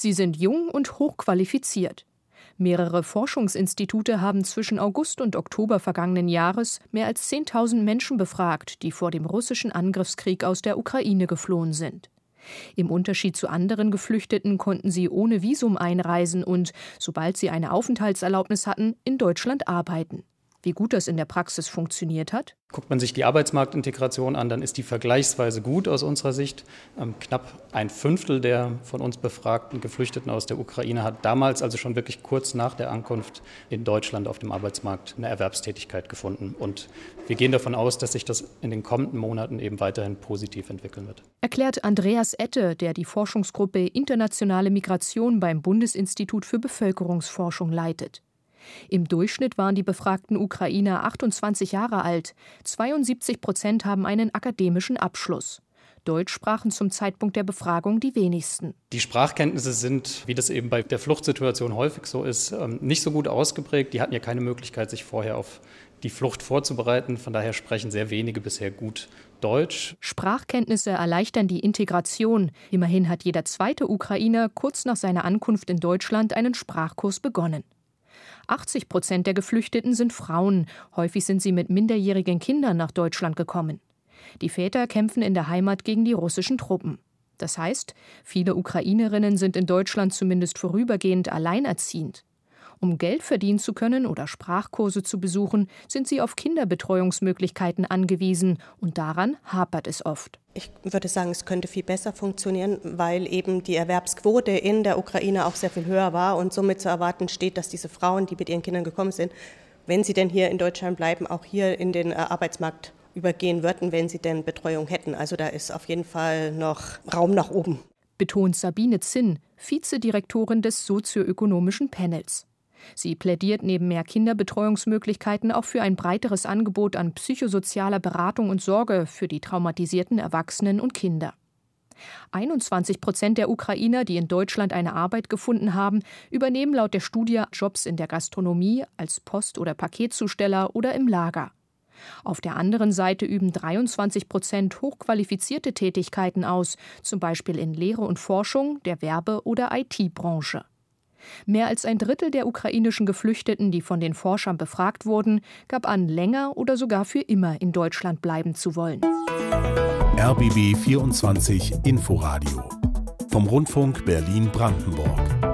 Sie sind jung und hochqualifiziert. Mehrere Forschungsinstitute haben zwischen August und Oktober vergangenen Jahres mehr als 10.000 Menschen befragt, die vor dem russischen Angriffskrieg aus der Ukraine geflohen sind. Im Unterschied zu anderen Geflüchteten konnten sie ohne Visum einreisen und, sobald sie eine Aufenthaltserlaubnis hatten, in Deutschland arbeiten. Wie gut das in der Praxis funktioniert hat? Guckt man sich die Arbeitsmarktintegration an, dann ist die vergleichsweise gut aus unserer Sicht. Ähm, knapp ein Fünftel der von uns befragten Geflüchteten aus der Ukraine hat damals, also schon wirklich kurz nach der Ankunft in Deutschland auf dem Arbeitsmarkt, eine Erwerbstätigkeit gefunden. Und wir gehen davon aus, dass sich das in den kommenden Monaten eben weiterhin positiv entwickeln wird. Erklärt Andreas Ette, der die Forschungsgruppe Internationale Migration beim Bundesinstitut für Bevölkerungsforschung leitet. Im Durchschnitt waren die befragten Ukrainer 28 Jahre alt. 72 Prozent haben einen akademischen Abschluss. Deutsch sprachen zum Zeitpunkt der Befragung die wenigsten. Die Sprachkenntnisse sind, wie das eben bei der Fluchtsituation häufig so ist, ähm, nicht so gut ausgeprägt. Die hatten ja keine Möglichkeit, sich vorher auf die Flucht vorzubereiten. Von daher sprechen sehr wenige bisher gut Deutsch. Sprachkenntnisse erleichtern die Integration. Immerhin hat jeder zweite Ukrainer kurz nach seiner Ankunft in Deutschland einen Sprachkurs begonnen. 80 Prozent der Geflüchteten sind Frauen. Häufig sind sie mit minderjährigen Kindern nach Deutschland gekommen. Die Väter kämpfen in der Heimat gegen die russischen Truppen. Das heißt, viele Ukrainerinnen sind in Deutschland zumindest vorübergehend alleinerziehend. Um Geld verdienen zu können oder Sprachkurse zu besuchen, sind sie auf Kinderbetreuungsmöglichkeiten angewiesen und daran hapert es oft. Ich würde sagen, es könnte viel besser funktionieren, weil eben die Erwerbsquote in der Ukraine auch sehr viel höher war und somit zu erwarten steht, dass diese Frauen, die mit ihren Kindern gekommen sind, wenn sie denn hier in Deutschland bleiben, auch hier in den äh, Arbeitsmarkt übergehen würden, wenn sie denn Betreuung hätten. Also da ist auf jeden Fall noch Raum nach oben. Betont Sabine Zinn, Vizedirektorin des sozioökonomischen Panels. Sie plädiert neben mehr Kinderbetreuungsmöglichkeiten auch für ein breiteres Angebot an psychosozialer Beratung und Sorge für die traumatisierten Erwachsenen und Kinder. 21 Prozent der Ukrainer, die in Deutschland eine Arbeit gefunden haben, übernehmen laut der Studie Jobs in der Gastronomie, als Post- oder Paketzusteller oder im Lager. Auf der anderen Seite üben 23 Prozent hochqualifizierte Tätigkeiten aus, zum Beispiel in Lehre und Forschung, der Werbe- oder IT-Branche. Mehr als ein Drittel der ukrainischen Geflüchteten, die von den Forschern befragt wurden, gab an, länger oder sogar für immer in Deutschland bleiben zu wollen. RBB 24 Inforadio vom Rundfunk Berlin-Brandenburg.